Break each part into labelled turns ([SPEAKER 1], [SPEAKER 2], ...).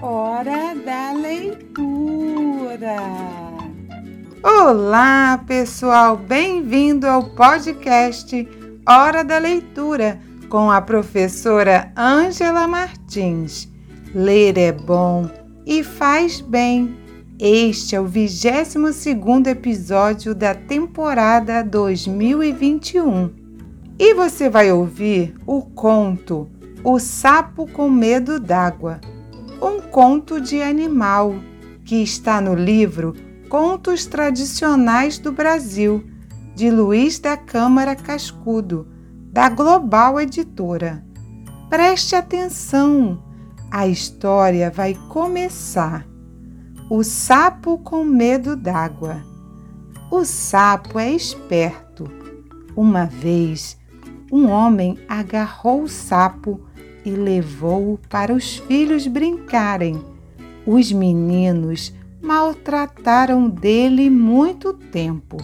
[SPEAKER 1] Hora da leitura. Olá, pessoal, bem-vindo ao podcast Hora da Leitura com a professora Ângela Martins. Ler é bom e faz bem. Este é o 22 episódio da temporada 2021. E você vai ouvir o conto O Sapo com Medo d'Água, um conto de animal que está no livro Contos Tradicionais do Brasil, de Luiz da Câmara Cascudo, da Global Editora. Preste atenção, a história vai começar. O sapo com medo d'água. O sapo é esperto. Uma vez, um homem agarrou o sapo e levou-o para os filhos brincarem. Os meninos maltrataram dele muito tempo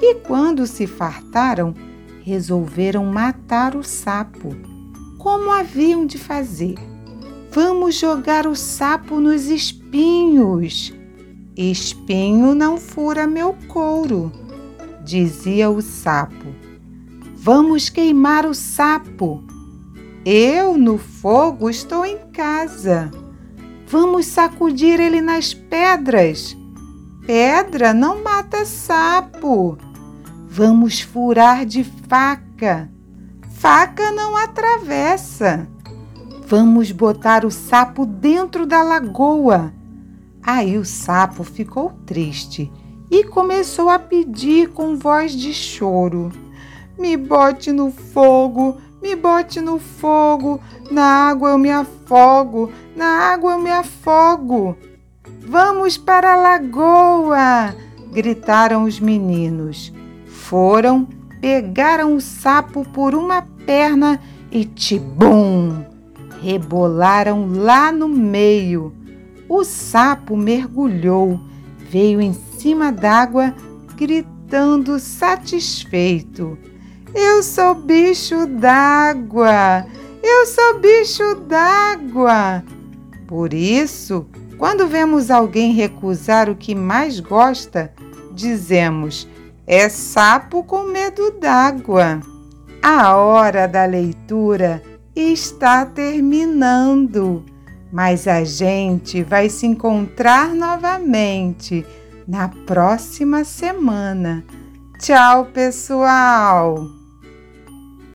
[SPEAKER 1] e, quando se fartaram, resolveram matar o sapo. Como haviam de fazer? Vamos jogar o sapo nos espinhos. Espinho não fura meu couro, dizia o sapo. Vamos queimar o sapo. Eu, no fogo, estou em casa. Vamos sacudir ele nas pedras. Pedra não mata sapo. Vamos furar de faca. Faca não atravessa. Vamos botar o sapo dentro da lagoa. Aí o sapo ficou triste e começou a pedir com voz de choro. Me bote no fogo, me bote no fogo, na água eu me afogo, na água eu me afogo. Vamos para a lagoa! gritaram os meninos. Foram, pegaram o sapo por uma perna e tibum! Rebolaram lá no meio. O sapo mergulhou, veio em cima d'água, gritando satisfeito. Eu sou bicho d'água! Eu sou bicho d'água! Por isso, quando vemos alguém recusar o que mais gosta, dizemos: é sapo com medo d'água. A hora da leitura está terminando, mas a gente vai se encontrar novamente na próxima semana. Tchau, pessoal!